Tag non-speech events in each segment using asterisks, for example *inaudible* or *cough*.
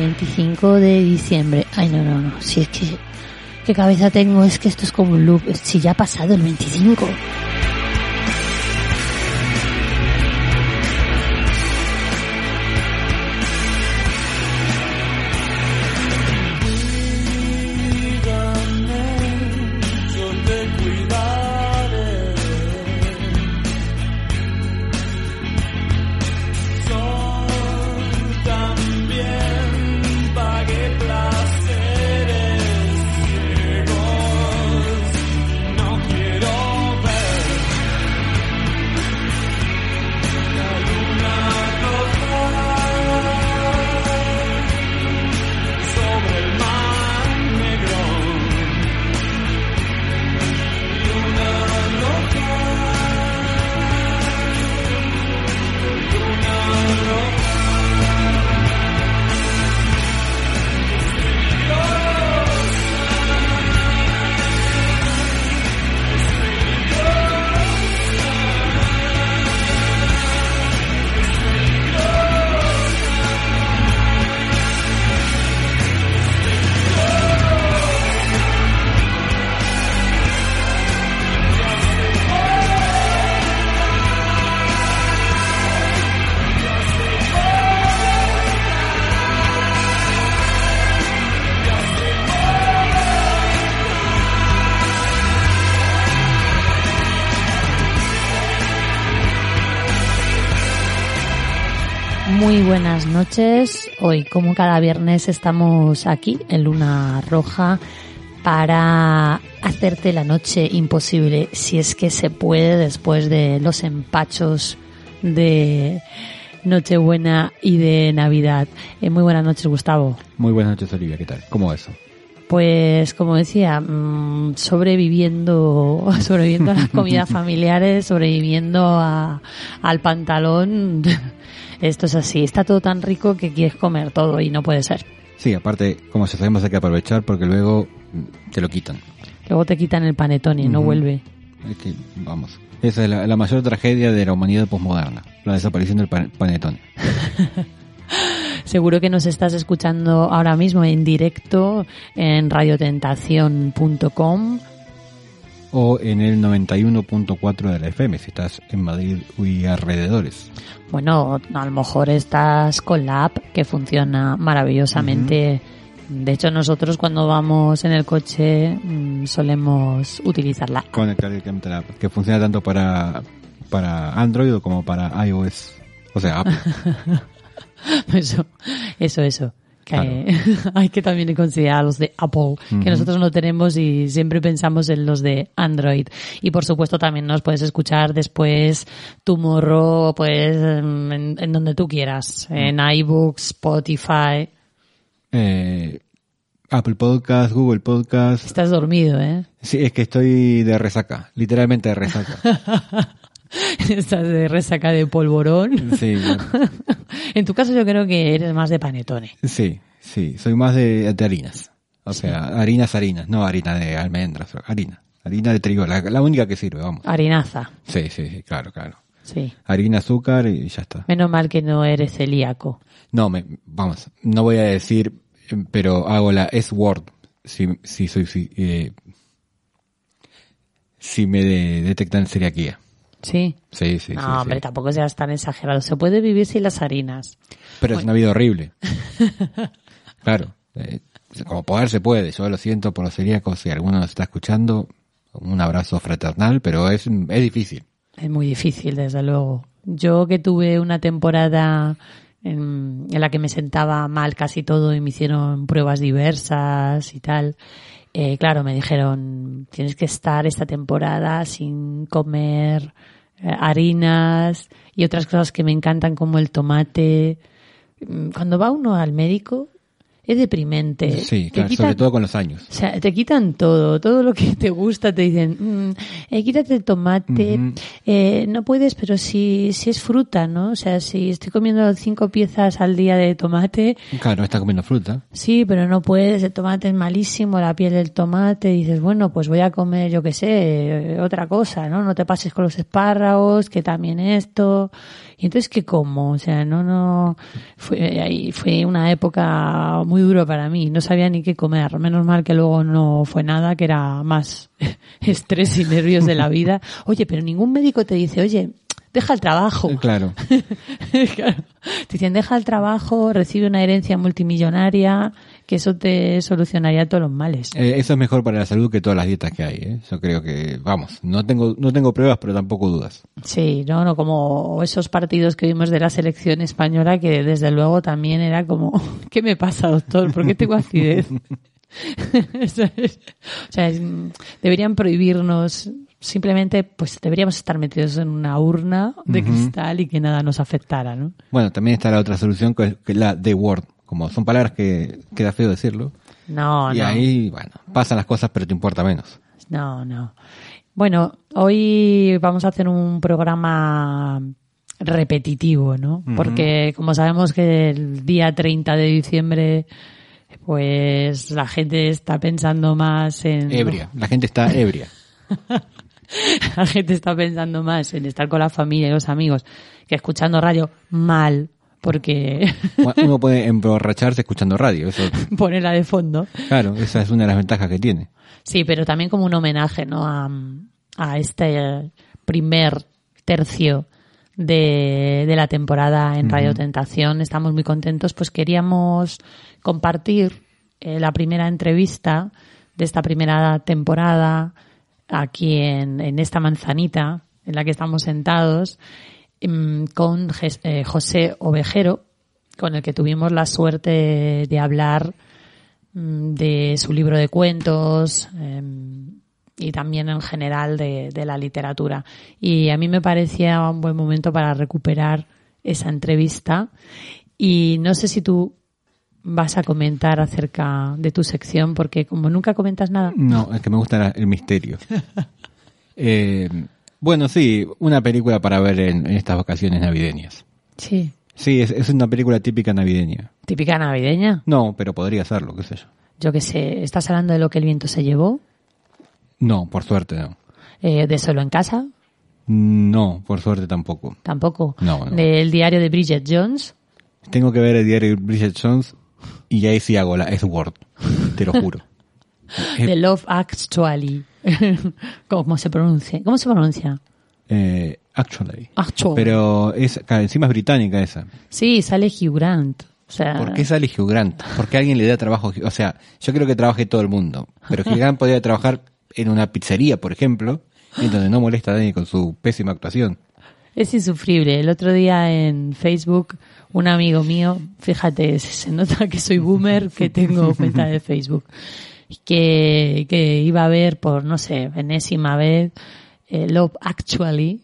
25 de diciembre. Ay, no, no, no. Si es que. ¿Qué cabeza tengo? Es que esto es como un loop. Si ya ha pasado el 25. Muy buenas noches. Hoy, como cada viernes, estamos aquí en Luna Roja para hacerte la noche imposible, si es que se puede, después de los empachos de Nochebuena y de Navidad. Eh, muy buenas noches, Gustavo. Muy buenas noches, Olivia. ¿Qué tal? ¿Cómo va eso? Pues como decía, mm, sobreviviendo, *laughs* sobreviviendo a las comidas *laughs* familiares, sobreviviendo a, al pantalón. Esto es así, está todo tan rico que quieres comer todo y no puede ser. Sí, aparte, como se sabemos, hay que aprovechar porque luego te lo quitan. Luego te quitan el panetone y no Ujú. vuelve. Es que, vamos, esa es la, la mayor tragedia de la humanidad posmoderna, la desaparición del pan- panetón. *laughs* Seguro que nos estás escuchando ahora mismo en directo en radiotentación.com O en el 91.4 de la FM, si estás en Madrid y alrededores. Bueno, a lo mejor estás con la app que funciona maravillosamente De hecho, nosotros cuando vamos en el coche mm, solemos utilizarla. Conectar directamente la app, que funciona tanto para, para Android como para iOS. O sea, Apple. *laughs* Eso, eso, eso. Que Claro. *laughs* hay que también considerar los de Apple, que nosotros no tenemos y siempre pensamos en los de Android. Y por supuesto también nos puedes escuchar después tu morro, pues en, en donde tú quieras, en iBooks, Spotify. Eh, Apple Podcast, Google Podcast. Estás dormido, ¿eh? Sí, es que estoy de resaca, literalmente de resaca. *laughs* *laughs* Estás de resaca de polvorón. Sí. *laughs* En tu caso yo creo que eres más de panetone. sí, sí, soy más de, de harinas. O sea, harinas, harinas, no harina de almendras, harina. Harina de trigo, la, la única que sirve, vamos. Harinaza, Sí, sí, sí, claro, claro. sí. Harina, azúcar y ya está. Menos mal que no eres celíaco. No, me, vamos, no voy a decir, pero hago la S-word si, si soy, si, eh, si me de- detectan celiaquía. Sí. Sí, sí, no, sí, hombre, sí. tampoco seas tan exagerado. Se puede vivir sin las harinas. Pero es una vida horrible. *laughs* claro. eh, como poder se puede. Yo lo siento por los celíacos. Si alguno nos está escuchando, un abrazo fraternal, pero es, es difícil. Es muy difícil, desde luego. Yo que tuve una temporada en, en la que me sentaba mal casi todo y me hicieron pruebas diversas y tal. Eh, claro, me dijeron, tienes que estar esta temporada sin comer eh, harinas y otras cosas que me encantan como el tomate. Mm, Cuando va uno al médico, es deprimente. Sí, claro, quitan- sobre todo con los años. o sea, te quitan todo, todo lo que te gusta, te dicen, mm, eh, quítate el tomate, eh, no puedes, pero si, si es fruta, ¿no? O sea, si estoy comiendo cinco piezas al día de tomate, Claro, está comiendo fruta. sí, pero no puedes, el tomate es malísimo, la piel del tomate, dices, bueno, pues voy a comer, yo qué sé, otra cosa, ¿no? No te pases con los espárragos, que también esto. Y entonces, ¿qué como? O sea, no, no, fue, ahí fue una época muy dura para mí, no sabía ni qué comer. Menos mal que luego no fue nada, que era más *laughs* estrés y nervios de la vida. Oye, pero ningún médico te dice, oye, deja el trabajo. Eh, Claro. *laughs* Claro. Te dicen, deja el trabajo, recibe una herencia multimillonaria, que eso te solucionaría todos los males. Eh, eso es mejor para la salud que todas las dietas que hay. ¿eh? Yo creo que, vamos, no tengo, no tengo pruebas, pero tampoco dudas. Sí, no, no, como esos partidos que vimos de la selección española, que desde luego también era como, *laughs* ¿qué me pasa, doctor? ¿Por qué tengo acidez? *laughs* O sea, es- deberían prohibirnos, simplemente, pues deberíamos estar metidos en una urna de cristal y que nada nos afectara, ¿no? Bueno, también está la otra solución que es la de word. Como son palabras que queda feo decirlo. No, y no. ahí, bueno, pasan las cosas, pero te importa menos. No, no. Bueno, hoy vamos a hacer un programa repetitivo, ¿no? Porque como sabemos que el día 30 de diciembre, pues la gente está pensando más en... Ebria. La gente está ebria. *laughs* *laughs* La gente está pensando más en estar con la familia y los amigos que escuchando radio mal, porque *laughs* Uno puede emborracharse escuchando radio. Eso, *laughs* ponerla de fondo. claro, esa es una de las ventajas que tiene. Sí, pero también como un homenaje, ¿no? A, a este primer tercio de, de la temporada en Radio Tentación. Estamos muy contentos, pues queríamos compartir eh, la primera entrevista de esta primera temporada aquí en, en esta manzanita en la que estamos sentados mm, con eh, José Ovejero, con el que tuvimos la suerte de hablar mm, de su libro de cuentos eh, y también en general de, de la literatura. Y a mí me parecía un buen momento para recuperar esa entrevista. Y no sé si tú vas a comentar acerca de tu sección, porque como nunca comentas nada. No, es que me gusta el misterio. *laughs* Eh, bueno, sí, una película para ver en, en estas vacaciones navideñas. Sí. Sí, es, es una película típica navideña. Típica navideña. No, pero podría serlo, qué sé yo. Yo que sé, ¿estás hablando de lo que el viento se llevó? No, por suerte no. Eh, ¿De solo en casa? No, por suerte tampoco. Tampoco. No, no. ¿Del diario de Bridget Jones? Tengo que ver el diario de Bridget Jones y ahí sí hago la S-word. Te lo juro. *laughs* De Love Actually. *laughs* ¿Cómo se pronuncia? ¿Cómo se pronuncia? eh, actually. Actually. Pero es, encima es británica esa. Sí, sale Hugh Grant. O sea, ¿Por qué sale Hugh Grant? ¿Por qué alguien le da trabajo? O sea, yo creo que trabaje todo el mundo, pero Hugh Grant podría trabajar en una pizzería, por ejemplo, en donde no molesta a nadie con su pésima actuación. Es insufrible. El otro día en Facebook, un amigo mío, fíjate, se nota que soy boomer, que tengo cuenta de Facebook, que, que iba a ver por, no sé, enésima vez, eh, Love Actually,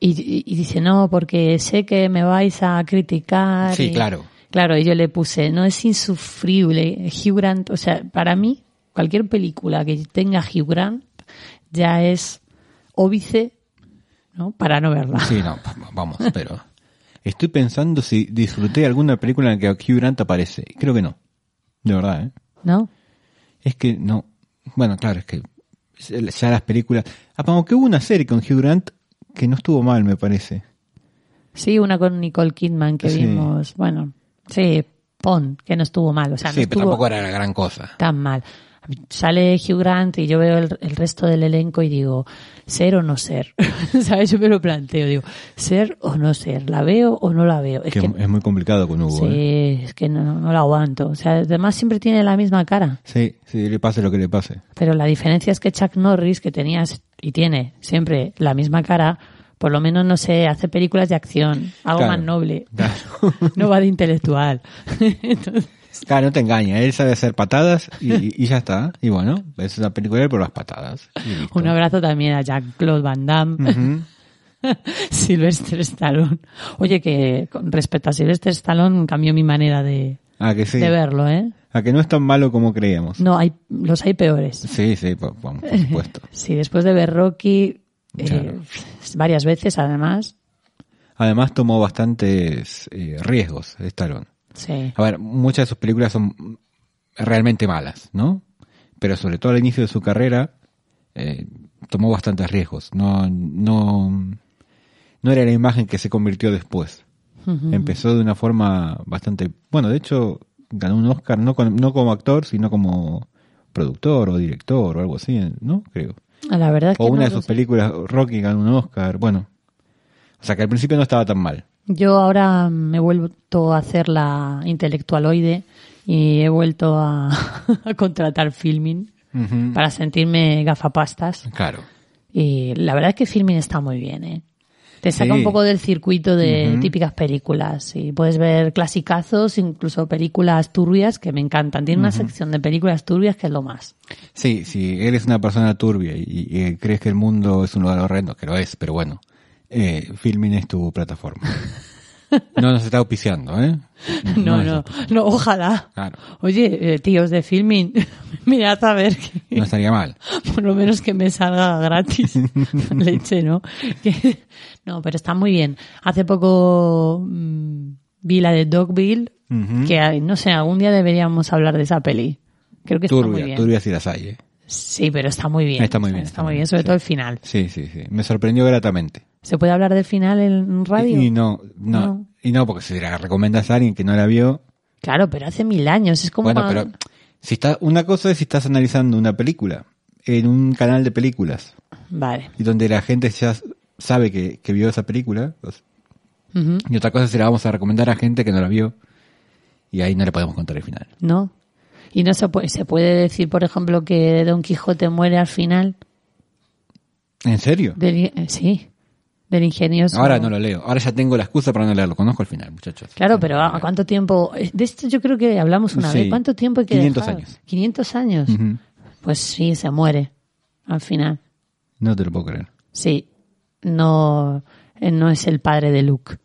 y, dice, no, porque sé que me vais a criticar. Sí, y- claro. Claro, y yo le puse, no es insufrible. Hugh Grant, o sea, para mí, cualquier película que tenga Hugh Grant ya es óbice, ¿no? Para no verla. Sí, no, vamos, pero estoy pensando si disfruté alguna película en la que Hugh Grant aparece. Creo que no. De verdad, ¿eh? ¿No? Es que no. Bueno, claro, es que ya las películas. Ah, aunque hubo una serie con Hugh Grant que no estuvo mal, me parece. Sí, una con Nicole Kidman que Sí. vimos, bueno, sí, Pon, que no estuvo mal, o sea, no sí, pero tampoco era la gran cosa. tan mal. Sale Hugh Grant y yo veo el, el resto del elenco y digo, ser o no ser. *laughs* ¿Sabes? Yo me lo planteo, digo, ser o no ser, ¿la veo o no la veo? Es Que que, es muy complicado con Hugo. sí, ¿eh? es que no, no la aguanto. O sea, además siempre tiene la misma cara. Sí, sí, le pase lo que le pase. Pero la diferencia es que Chuck Norris, que tenía y tiene siempre la misma cara, por lo menos no sé, hace películas de acción, algo Claro, más noble. claro. *laughs* no va de intelectual. *laughs* Entonces, Claro, no te engaña, él sabe hacer patadas y, y ya está. Y bueno, es una película por las patadas. un abrazo también a Jack-Claude Van Damme, Ujú. *laughs* Sylvester Stallone. Oye, que con respecto a Sylvester Stallone cambió mi manera de, Ah, que sí. de verlo, ¿eh? A que no es tan malo como creíamos. No, hay, los hay peores. Sí, sí, por, por- por supuesto. *laughs* Sí, después de ver Rocky eh, Claro. varias veces, además. Además tomó bastantes eh, riesgos Stallone. Sí. A ver, muchas de sus películas son realmente malas, ¿no? Pero sobre todo al inicio de su carrera eh, tomó bastantes riesgos. No, no, no era la imagen que se convirtió después. Empezó de una forma bastante, bueno, de hecho ganó un Oscar no, con- no como actor, sino como productor o director o algo así, ¿no? Creo. La verdad es que O una no de sus películas, Rocky ganó un Oscar, bueno. O sea que al principio no estaba tan mal. Yo ahora me he vuelto a hacer la intelectualoide y he vuelto a, *laughs* a contratar filming para sentirme gafapastas. Claro. Y la verdad es que filming está muy bien, ¿eh? Te saca Sí. un poco del circuito de típicas películas y puedes ver clasicazos, incluso películas turbias que me encantan. Tiene una sección de películas turbias que es lo más. Sí, si eres una persona turbia y, y crees que el mundo es un lugar horrendo, que lo es, pero bueno, eh, Filmin es tu plataforma. No nos está auspiciando, ¿eh? *laughs* No, no, no, ojalá. Claro, Oye, eh, tíos de filming, *laughs* mirad a ver que... no estaría mal. *laughs* por lo menos que me salga gratis leche, ¿no? Que- no, pero está muy bien. Hace poco mm, vi la de Dogville, que no sé, algún día deberíamos hablar de esa peli. Creo que está muy Turbia, bien. turbia si las hay, ¿eh? Sí, pero está muy bien. Está muy bien, Está está muy muy bien, bien, sobre sí. todo el final. Sí, sí, sí. Me sorprendió gratamente. ¿Se puede hablar del final en radio? Y, y no, no, No. y no, porque si la recomiendas a alguien que no la vio, Claro, pero hace mil años. Es como bueno, pero si está, una cosa es si estás analizando una película en un canal de películas Vale. y donde la gente ya sabe que, que vio esa película, pues. Y otra cosa es si la vamos a recomendar a gente que no la vio y ahí no le podemos contar el final. ¿No? Y no se puede, se puede decir, por ejemplo, que Don Quijote muere al final. ¿En serio? Del, eh, sí, del ingenioso. Ahora no lo leo. Ahora ya tengo la excusa para no leerlo. Conozco el final, muchachos. Claro, pero ¿a cuánto tiempo? eh, De esto yo creo que hablamos una Sí. vez. ¿Cuánto tiempo hay que 500 dejar? años. 500 años. Pues sí, se muere al final. No te lo puedo creer. Sí, no, eh, no es el padre de Luke.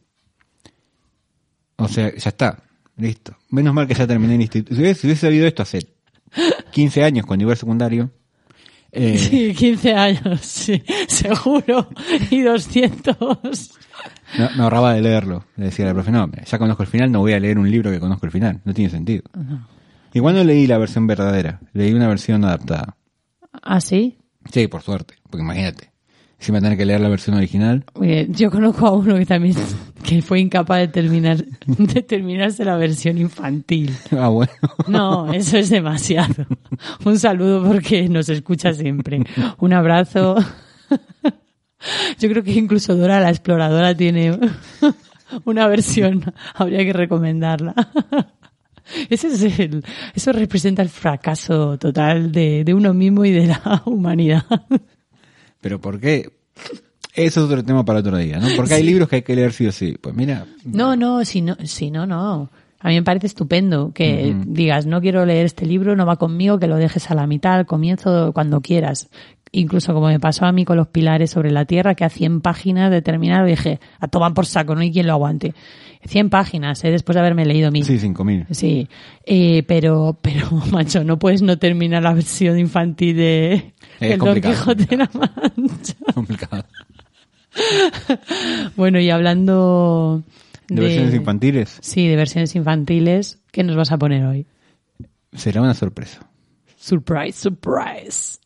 O sea, ya está. Listo. Menos mal que ya terminé el instituto. Si hubiese, sabido esto hace 15 años iba al secundario, eh, Sí, 15 años, sí, seguro. Y 200. no- me ahorraba de leerlo. Le decía al profe, no, ya conozco el final, no voy a leer un libro que conozco el final. No tiene sentido. Igual no leí la versión verdadera. Leí una versión adaptada. ¿Ah, sí? Sí, por suerte. Porque imagínate. Si me tener que leer la versión original, Oye, yo conozco a uno que también *laughs* que fue incapaz de terminar *laughs* de terminarse la versión infantil. *laughs* ah, bueno. No, eso es demasiado. Un saludo porque nos escucha siempre. Un abrazo. Yo creo que incluso Dora la exploradora tiene Una versión, habría que recomendarla. Ese es el, eso representa el fracaso total de, de uno mismo y de la humanidad. Pero ¿por qué? Eso es otro tema para otro día, ¿no? Porque hay libros que hay que leer sí o sí. Pues mira, No, no, si no, si no, no. A mí me parece estupendo que digas, no quiero leer este libro, no va conmigo, que lo dejes a la mitad, al comienzo, cuando quieras. Incluso como me pasó a mí con los pilares sobre la tierra, que a 100 páginas de terminar dije, a tomar por saco, no hay quien lo aguante. 100 páginas, ¿eh? después de haberme leído mil. sí, cinco mil. Sí, eh, pero, pero, *laughs* macho, no puedes no terminar la versión infantil de *laughs* Es el Don Quijote de la Mancha. *laughs* Complicado. *laughs* Bueno, y hablando De versiones infantiles Sí, de versiones infantiles, ¿qué nos vas a poner hoy? será una sorpresa. Surprise, surprise.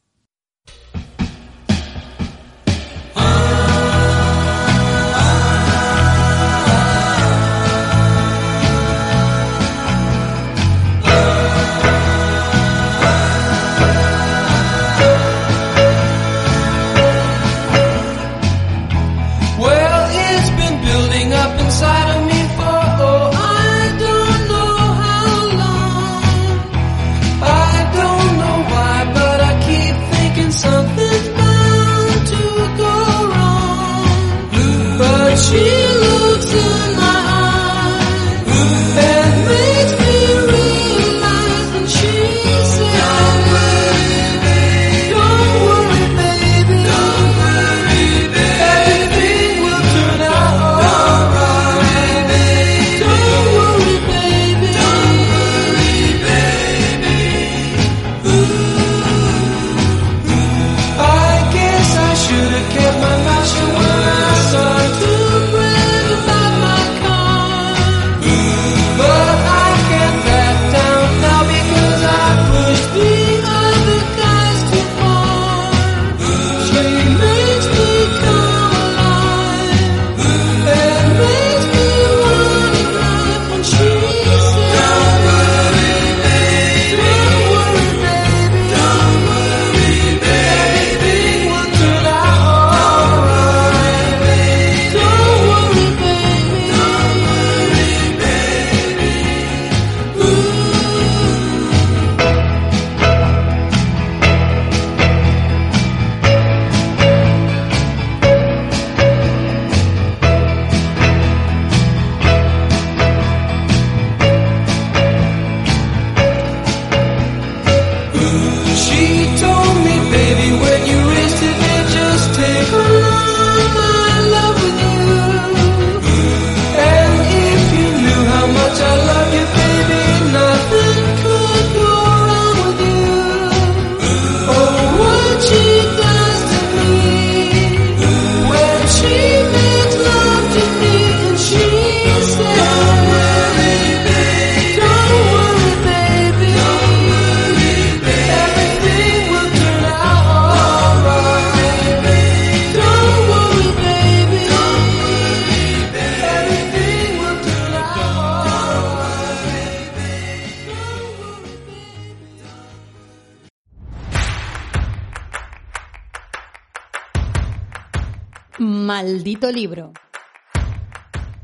Maldito libro.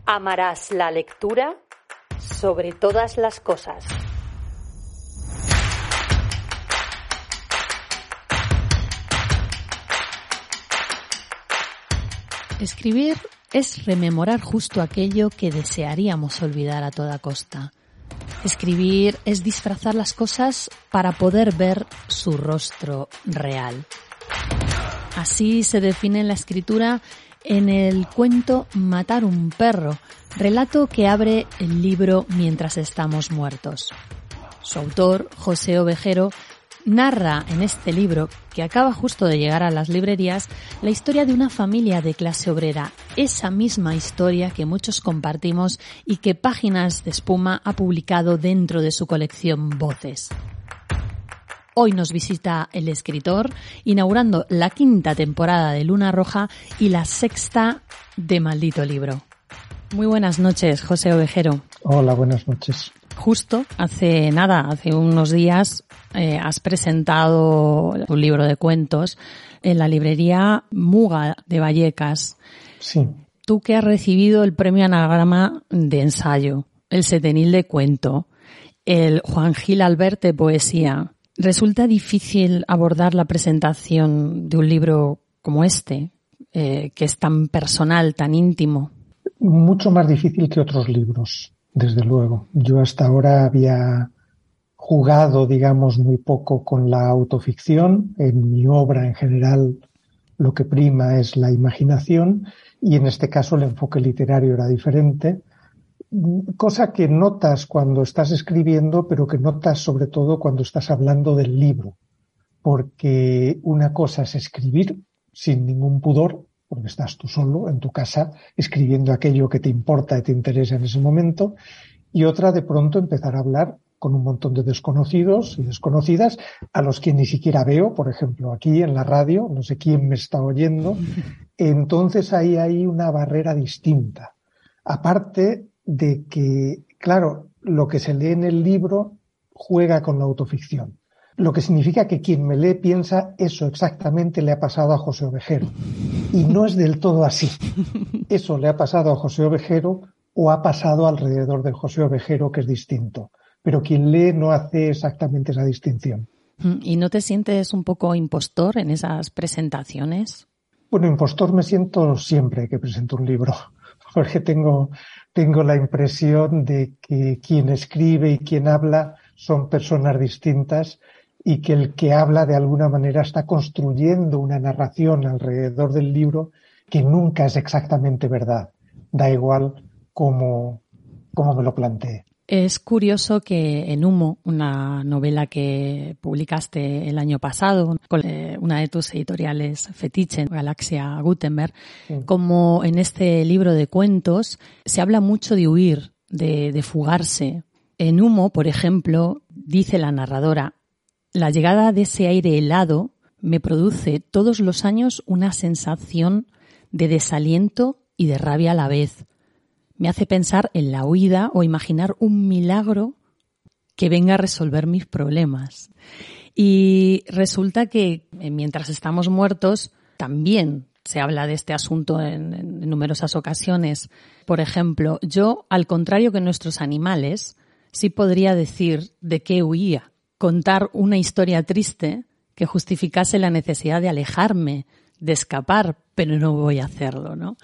Amarás la lectura sobre todas las cosas. Escribir es rememorar justo aquello que desearíamos olvidar a toda costa. Escribir es disfrazar las cosas para poder ver su rostro real. Así se define la escritura en el cuento Matar un perro, relato que abre el libro mientras estamos muertos. Su autor, José Ovejero, narra en este libro, que acaba justo de llegar a las librerías, la historia de una familia de clase obrera, esa misma historia que muchos compartimos y que Páginas de Espuma ha publicado dentro de su colección Voces. Hoy nos visita el escritor, inaugurando la quinta temporada de Luna Roja y la sexta de Maldito Libro. Muy buenas noches, José Ovejero. Hola, buenas noches. Justo hace nada, hace unos días, eh, has presentado un libro de cuentos en la librería Muga de Vallecas. Sí, Tú que has recibido el premio Anagrama de ensayo, el Setenil de cuento, el Juan Gil Albert de poesía, ¿resulta difícil abordar la presentación de un libro como este, eh, que es tan personal, tan íntimo? Mucho más difícil que otros libros, desde luego. Yo hasta ahora había jugado, digamos, muy poco con la autoficción. En mi obra en general lo que prima es la imaginación y en este caso el enfoque literario era diferente, cosa que notas cuando estás escribiendo, pero que notas sobre todo cuando estás hablando del libro, porque una cosa es escribir sin ningún pudor, porque estás tú solo en tu casa escribiendo aquello que te importa y te interesa en ese momento, y otra de pronto empezar a hablar con un montón de desconocidos y desconocidas a los que ni siquiera veo, por ejemplo, aquí en la radio, no sé quién me está oyendo. *laughs* Entonces ahí hay una barrera distinta. Aparte de que, claro, lo que se lee en el libro juega con la autoficción. Lo que significa que quien me lee piensa eso exactamente le ha pasado a José Ovejero. Y no es del todo así. Eso le ha pasado a José Ovejero o ha pasado alrededor del José Ovejero, que es distinto pero quien lee no hace exactamente esa distinción. Mm, ¿Y no te sientes un poco impostor en esas presentaciones? Bueno, impostor me siento siempre que presento un libro, *laughs* porque tengo, tengo la impresión de que quien escribe y quien habla son personas distintas y que el que habla de alguna manera está construyendo una narración alrededor del libro que nunca es exactamente verdad. Da igual cómo, cómo me lo plantee. Es curioso que en Humo, una novela que publicaste el año pasado con eh, una de tus editoriales fetiche, Galaxia Gutenberg, como en este libro de cuentos se habla mucho de huir, de, de fugarse. En Humo, por ejemplo, dice la narradora, la llegada de ese aire helado me produce todos los años una sensación de desaliento y de rabia a la vez me hace pensar en la huida o imaginar un milagro que venga a resolver mis problemas. Y resulta que eh, mientras estamos muertos, también se habla de este asunto en, numerosas ocasiones. Por ejemplo, yo, al contrario que nuestros animales, sí podría decir de qué huía, contar una historia triste que justificase la necesidad de alejarme, de escapar, pero no voy a hacerlo, ¿no?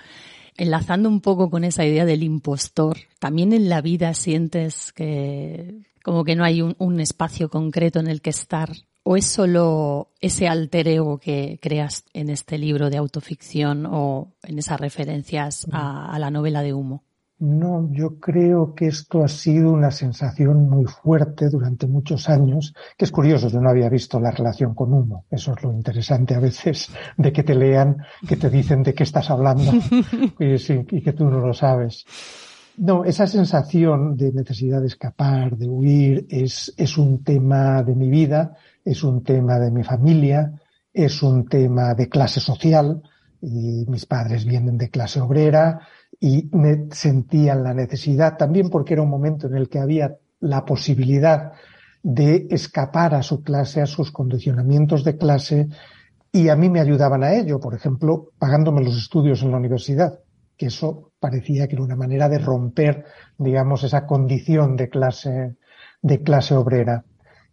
Enlazando un poco con esa idea del impostor, también en la vida sientes que como que no hay un, espacio concreto en el que estar o es solo ese alter ego que creas en este libro de autoficción o en esas referencias a la novela de humo. No, yo creo que esto ha sido una sensación muy fuerte durante muchos años, que es curioso, yo no había visto la relación con humo. Eso es lo interesante a veces de que te lean, que te dicen de qué estás hablando *laughs* y, y que tú no lo sabes. No, esa sensación de necesidad de escapar, de huir, es, es un tema de mi vida, es un tema de mi familia, es un tema de clase social, y mis padres vienen de clase obrera, y me sentía la necesidad también porque era un momento en el que había la posibilidad de escapar a su clase, a sus condicionamientos de clase y a mí me ayudaban a ello, por ejemplo, pagándome los estudios en la universidad, que eso parecía que era una manera de romper, digamos, esa condición de clase, de clase obrera.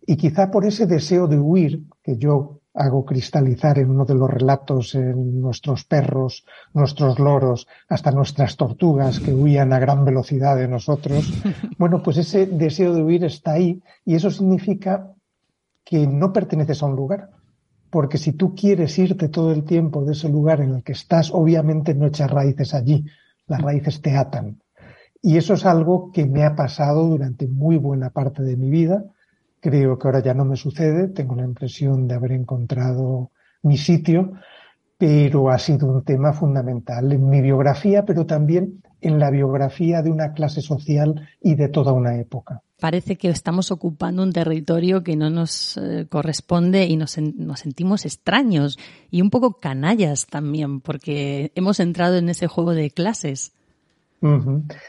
Y quizá por ese deseo de huir que yo hago cristalizar en uno de los relatos en nuestros perros, nuestros loros, hasta nuestras tortugas que huían a gran velocidad de nosotros. *laughs* Bueno, pues ese deseo de huir está ahí y eso significa que no perteneces a un lugar. Porque si tú quieres irte todo el tiempo de ese lugar en el que estás, obviamente no echas raíces allí. Las raíces te atan. Y eso es algo que me ha pasado durante muy buena parte de mi vida Creo que ahora ya no me sucede, tengo la impresión de haber encontrado mi sitio, pero ha sido un tema fundamental en mi biografía, pero también en la biografía de una clase social y de toda una época. Parece que estamos ocupando un territorio que no nos eh, corresponde y nos, nos sentimos extraños y un poco canallas también, porque hemos entrado en ese juego de clases.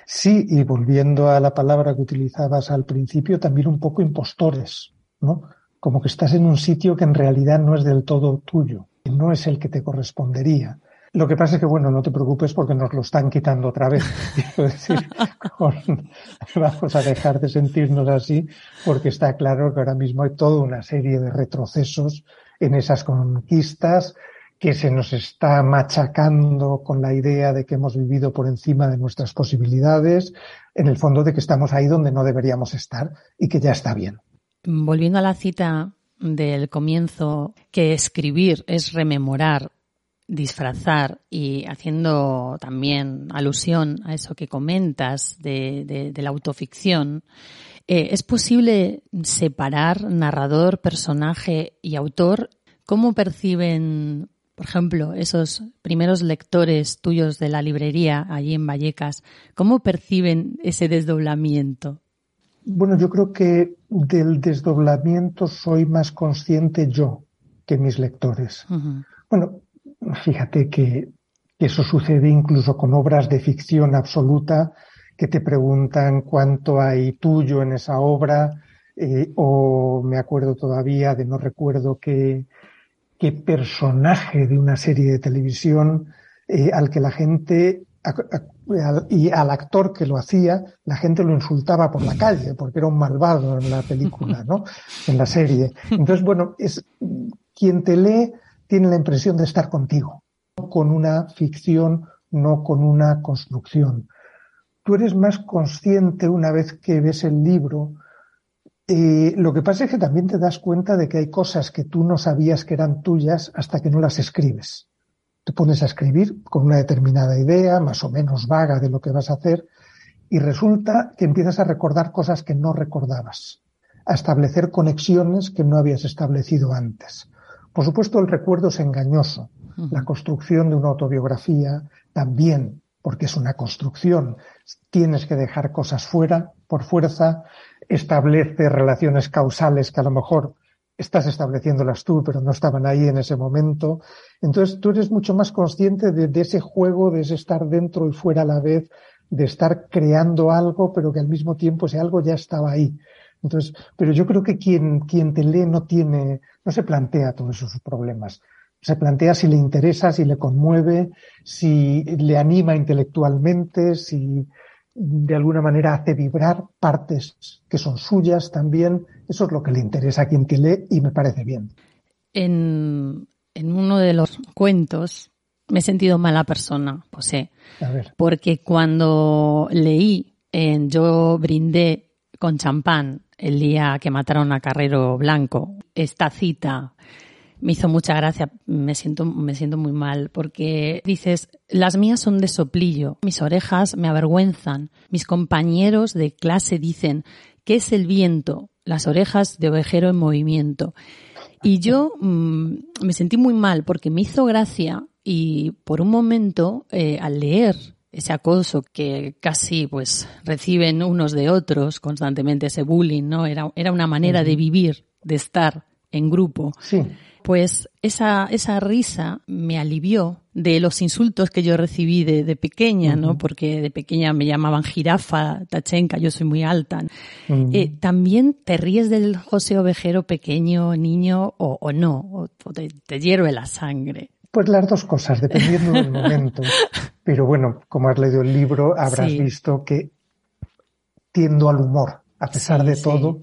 Sí, y volviendo a la palabra que utilizabas al principio, también un poco impostores, ¿no? Como que estás en un sitio que en realidad no es del todo tuyo, que no es el que te correspondería. Lo que pasa es que, bueno, no te preocupes porque nos lo están quitando otra vez. *laughs* Quiero decir, *laughs* vamos a dejar de sentirnos así porque está claro que ahora mismo hay toda una serie de retrocesos en esas conquistas que se nos está machacando con la idea de que hemos vivido por encima de nuestras posibilidades, en el fondo de que estamos ahí donde no deberíamos estar y que ya está bien. Volviendo a la cita del comienzo, que escribir es rememorar, disfrazar y haciendo también alusión a eso que comentas de, la autoficción, eh, ¿es posible separar narrador, personaje y autor? ¿Cómo perciben, por ejemplo, esos primeros lectores tuyos de la librería allí en Vallecas? ¿Cómo perciben ese desdoblamiento? Bueno, yo creo que del desdoblamiento soy más consciente yo que mis lectores. Bueno, fíjate que, eso sucede incluso con obras de ficción absoluta que te preguntan cuánto hay tuyo en esa obra, eh, o me acuerdo todavía de no recuerdo qué, qué personaje de una serie de televisión eh, al que la gente y al actor que lo hacía, la gente lo insultaba por la calle porque era un malvado en la película, ¿no? *laughs* En la serie. Entonces, bueno, es quien te lee tiene la impresión de estar contigo, no con una ficción, no con una construcción. Tú eres más consciente una vez que ves el libro. Eh, lo que pasa es que también te das cuenta de que hay cosas que tú no sabías que eran tuyas hasta que no las escribes te pones a escribir con una determinada idea, más o menos vaga de lo que vas a hacer, y resulta que empiezas a recordar cosas que no recordabas, a establecer conexiones que no habías establecido antes. Por supuesto, el recuerdo es engañoso. La construcción de una autobiografía también, porque es una construcción. Tienes que dejar cosas fuera, por fuerza, establece relaciones causales que a lo mejor estás estableciéndolas tú, pero no estaban ahí en ese momento. Entonces tú eres mucho más consciente de, ese juego, de ese estar dentro y fuera a la vez, de estar creando algo, pero que al mismo tiempo ese algo ya estaba ahí. Entonces, pero yo creo que quien, quien te lee no tiene, no se plantea todos esos problemas. Se plantea si le interesa, si le conmueve, si le anima intelectualmente, si de alguna manera hace vibrar partes que son suyas también. Eso es lo que le interesa a quien te lee y me parece bien. En, en uno de los cuentos me he sentido mala persona, José. Porque cuando leí en Yo brindé con champán el día que mataron a Carrero Blanco, esta cita me hizo mucha gracia, me siento, me siento muy mal, porque dices, las mías son de soplillo, mis orejas me avergüenzan, mis compañeros de clase dicen, ¿qué es el viento? Las orejas de ovejero en movimiento. Y yo mm, me sentí muy mal porque me hizo gracia y por un momento, eh, al leer ese acoso que casi pues reciben unos de otros constantemente, ese bullying, ¿no? Era, era una manera de vivir, de estar en grupo. Sí pues esa, esa risa me alivió de los insultos que yo recibí de, pequeña, ¿no? Porque de pequeña me llamaban jirafa, tachenca, yo soy muy alta. Eh, ¿También te ríes del José Ovejero pequeño, niño, o, no? ¿O te, te, hierve la sangre? Pues las dos cosas, dependiendo del momento. *laughs* Pero bueno, como has leído el libro, habrás visto que tiendo al humor a pesar de todo,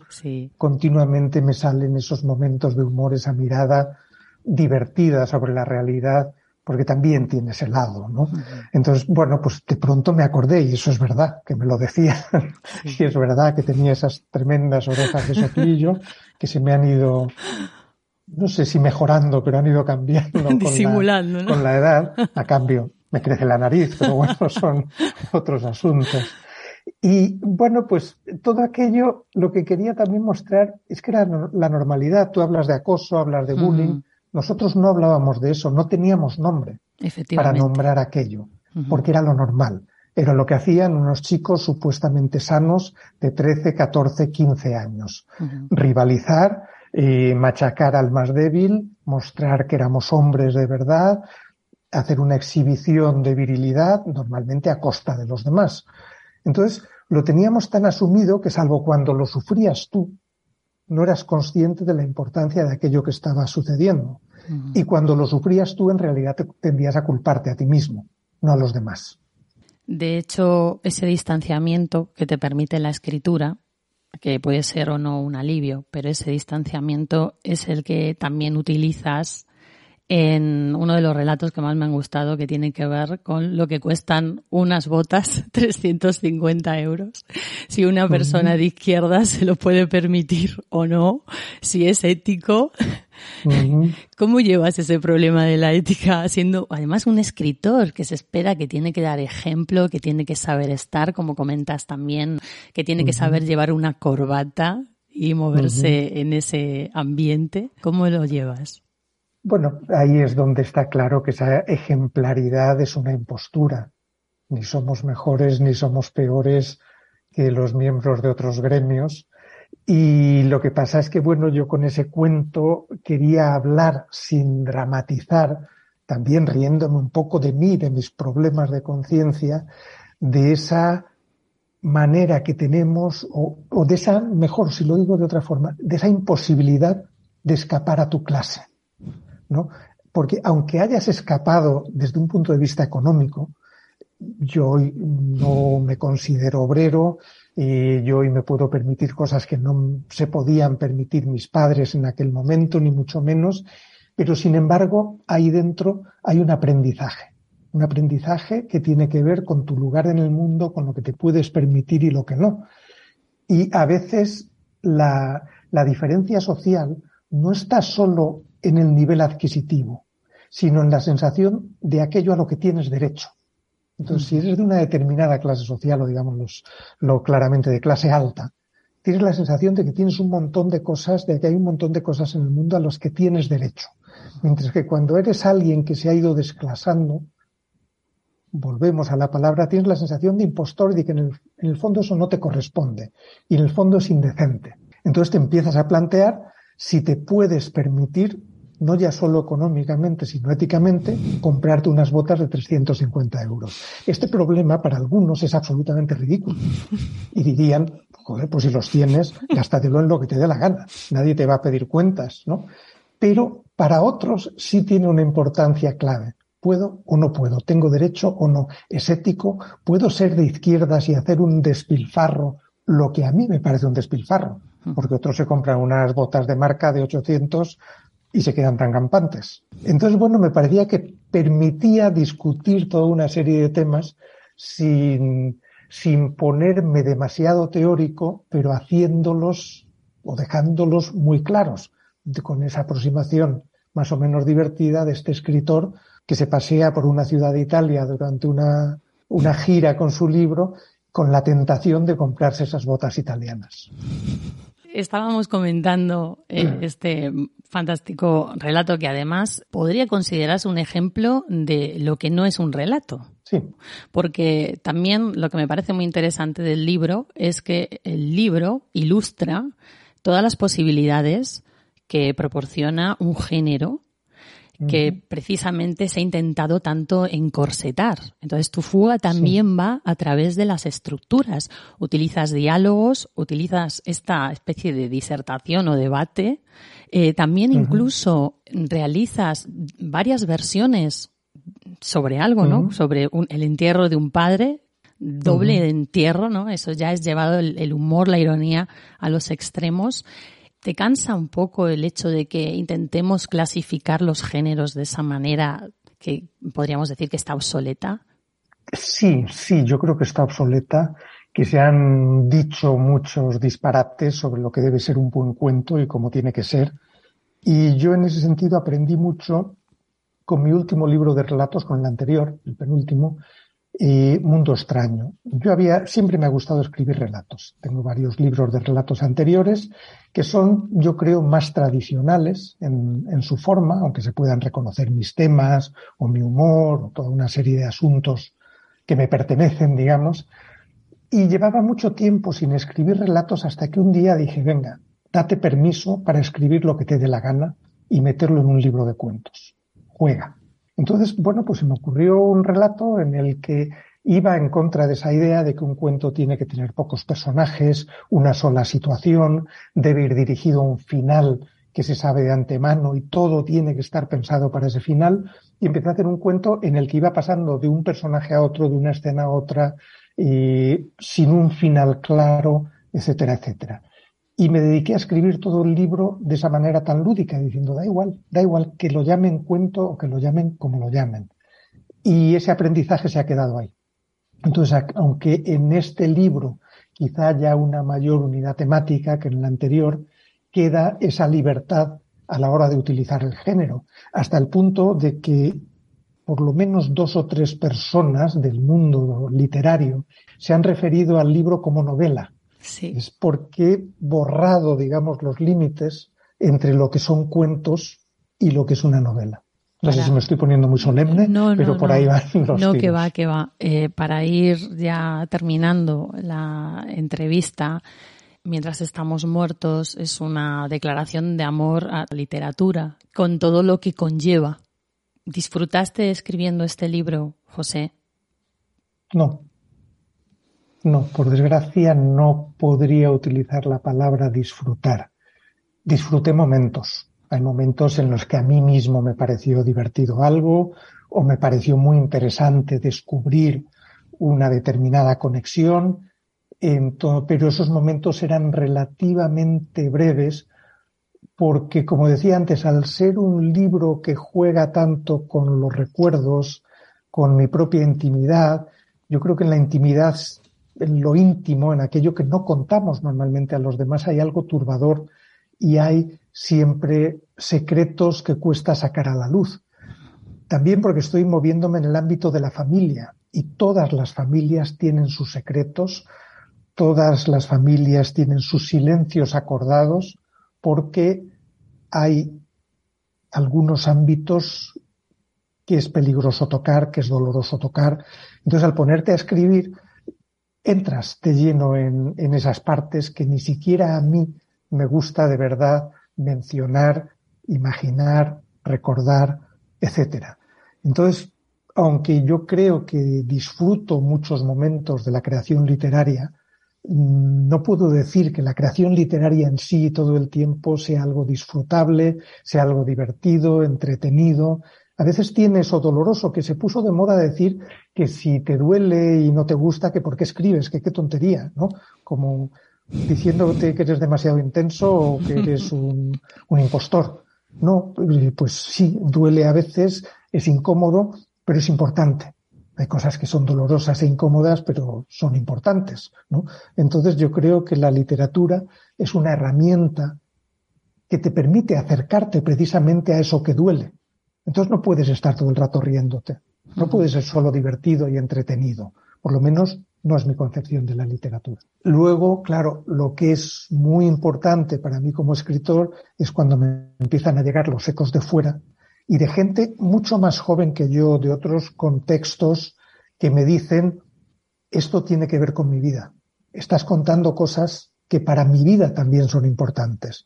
continuamente me salen esos momentos de humor, esa mirada divertida sobre la realidad, porque también tiene ese lado, ¿no? Entonces, bueno, pues de pronto me acordé, y eso es verdad, que me lo decía, *laughs* y es verdad que tenía esas tremendas orejas de soplillo que se me han ido, no sé si mejorando, pero han ido cambiando *laughs* con, la, con la edad. A cambio, me crece la nariz, pero bueno, son otros asuntos. Y bueno, pues todo aquello, lo que quería también mostrar es que era la normalidad. Tú hablas de acoso, hablas de bullying. Nosotros no hablábamos de eso, no teníamos nombre para nombrar aquello, porque era lo normal. Era lo que hacían unos chicos supuestamente sanos de 13, 14, 15 años. Rivalizar, eh, machacar al más débil, mostrar que éramos hombres de verdad, hacer una exhibición de virilidad, normalmente a costa de los demás. Entonces, lo teníamos tan asumido que salvo cuando lo sufrías tú, no eras consciente de la importancia de aquello que estaba sucediendo. Y cuando lo sufrías tú, en realidad te tendías a culparte a ti mismo, no a los demás. De hecho, ese distanciamiento que te permite la escritura, que puede ser o no un alivio, pero ese distanciamiento es el que también utilizas en uno de los relatos que más me han gustado, que tiene que ver con lo que cuestan unas botas *laughs* 350 euros. Si una persona de izquierda se lo puede permitir o no, si es ético. *laughs* ¿Cómo llevas ese problema de la ética siendo además un escritor que se espera que tiene que dar ejemplo, que tiene que saber estar, como comentas también, que tiene que saber llevar una corbata y moverse en ese ambiente? ¿Cómo lo llevas? Bueno, ahí es donde está claro que esa ejemplaridad es una impostura. Ni somos mejores ni somos peores que los miembros de otros gremios. Y lo que pasa es que, bueno, yo con ese cuento quería hablar sin dramatizar, también riéndome un poco de mí, de mis problemas de conciencia, de esa manera que tenemos, o, o, de esa, mejor si lo digo de otra forma, de esa imposibilidad de escapar a tu clase. ¿No? Porque aunque hayas escapado desde un punto de vista económico, yo hoy no me considero obrero y yo hoy me puedo permitir cosas que no se podían permitir mis padres en aquel momento, ni mucho menos, pero sin embargo ahí dentro hay un aprendizaje, un aprendizaje que tiene que ver con tu lugar en el mundo, con lo que te puedes permitir y lo que no. Y a veces la, la diferencia social no está solo en el nivel adquisitivo, sino en la sensación de aquello a lo que tienes derecho. Entonces, si eres de una determinada clase social, o digamos lo claramente de clase alta, tienes la sensación de que tienes un montón de cosas, de que hay un montón de cosas en el mundo a los que tienes derecho. Mientras que cuando eres alguien que se ha ido desclasando, volvemos a la palabra, tienes la sensación de impostor y de que en el, en el fondo eso no te corresponde. Y en el fondo es indecente. Entonces te empiezas a plantear si te puedes permitir, no ya solo económicamente, sino éticamente, comprarte unas botas de 350 euros. Este problema para algunos es absolutamente ridículo. Y dirían, joder, pues si los tienes, gástatelo en lo que te dé la gana. Nadie te va a pedir cuentas, ¿no? Pero para otros sí tiene una importancia clave. ¿Puedo o no puedo? ¿Tengo derecho o no? ¿Es ético? ¿Puedo ser de izquierdas y hacer un despilfarro? Lo que a mí me parece un despilfarro porque otros se compran unas botas de marca de 800 y se quedan tan campantes. Entonces, bueno, me parecía que permitía discutir toda una serie de temas sin, sin ponerme demasiado teórico, pero haciéndolos o dejándolos muy claros, con esa aproximación más o menos divertida de este escritor que se pasea por una ciudad de Italia durante una, una gira con su libro con la tentación de comprarse esas botas italianas estábamos comentando eh, este fantástico relato que además podría considerarse un ejemplo de lo que no es un relato. Sí. Porque también lo que me parece muy interesante del libro es que el libro ilustra todas las posibilidades que proporciona un género que precisamente se ha intentado tanto encorsetar. Entonces tu fuga también va a través de las estructuras. Utilizas diálogos, utilizas esta especie de disertación o debate. Eh, también incluso realizas varias versiones sobre algo, ¿no? Sobre el entierro de un padre, doble entierro, ¿no? Eso ya es llevado el humor, la ironía a los extremos. ¿Te cansa un poco el hecho de que intentemos clasificar los géneros de esa manera que podríamos decir que está obsoleta? Sí, sí, yo creo que está obsoleta, que se han dicho muchos disparates sobre lo que debe ser un buen cuento y cómo tiene que ser. Y yo en ese sentido aprendí mucho con mi último libro de relatos, con el anterior, el penúltimo, y Mundo Extraño. Yo había, siempre me ha gustado escribir relatos. Tengo varios libros de relatos anteriores que son, yo creo, más tradicionales en, en, su forma, aunque se puedan reconocer mis temas o mi humor o toda una serie de asuntos que me pertenecen, digamos. Y llevaba mucho tiempo sin escribir relatos hasta que un día dije, venga, date permiso para escribir lo que te dé la gana y meterlo en un libro de cuentos. Juega. Entonces, bueno, pues se me ocurrió un relato en el que iba en contra de esa idea de que un cuento tiene que tener pocos personajes, una sola situación, debe ir dirigido a un final que se sabe de antemano y todo tiene que estar pensado para ese final. Y empecé a hacer un cuento en el que iba pasando de un personaje a otro, de una escena a otra, y sin un final claro, etcétera, etcétera. Y me dediqué a escribir todo el libro de esa manera tan lúdica, diciendo, da igual, da igual que lo llamen cuento o que lo llamen como lo llamen. Y ese aprendizaje se ha quedado ahí. Entonces, aunque en este libro quizá haya una mayor unidad temática que en el anterior, queda esa libertad a la hora de utilizar el género, hasta el punto de que por lo menos dos o tres personas del mundo literario se han referido al libro como novela. Sí. Es porque he borrado, digamos, los límites entre lo que son cuentos y lo que es una novela. No sé si me estoy poniendo muy solemne, No, no, pero por ahí van *laughs* los No, que va, que va. Eh, para ir ya terminando la entrevista, mientras estamos muertos, es una declaración de amor a la literatura, con todo lo que conlleva. ¿Disfrutaste escribiendo este libro, José? No. No, por desgracia no podría utilizar la palabra disfrutar. Disfruté momentos. Hay momentos en los que a mí mismo me pareció divertido algo o me pareció muy interesante descubrir una determinada conexión, pero esos momentos eran relativamente breves porque, como decía antes, al ser un libro que juega tanto con los recuerdos, con mi propia intimidad, yo creo que en la intimidad, en lo íntimo, en aquello que no contamos normalmente a los demás, hay algo turbador y hay siempre secretos que cuesta sacar a la luz. También porque estoy moviéndome en el ámbito de la familia y todas las familias tienen sus secretos, todas las familias tienen sus silencios acordados porque hay algunos ámbitos que es peligroso tocar, que es doloroso tocar. Entonces, al ponerte a escribir, entras de lleno en, en esas partes que ni siquiera a mí me gusta de verdad mencionar, imaginar, recordar, etcétera. Entonces, aunque yo creo que disfruto muchos momentos de la creación literaria, no puedo decir que la creación literaria en sí todo el tiempo sea algo disfrutable, sea algo divertido, entretenido. A veces tiene eso doloroso que se puso de moda decir que si te duele y no te gusta, que por qué escribes, que qué tontería, ¿no? Como diciéndote que eres demasiado intenso o que eres un, un impostor. No, pues sí, duele a veces, es incómodo, pero es importante. Hay cosas que son dolorosas e incómodas, pero son importantes, ¿no? Entonces yo creo que la literatura es una herramienta que te permite acercarte precisamente a eso que duele. Entonces no puedes estar todo el rato riéndote. No puedes ser solo divertido y entretenido. Por lo menos no es mi concepción de la literatura. Luego, claro, lo que es muy importante para mí como escritor es cuando me empiezan a llegar los ecos de fuera y de gente mucho más joven que yo, de otros contextos, que me dicen, esto tiene que ver con mi vida. Estás contando cosas que para mi vida también son importantes.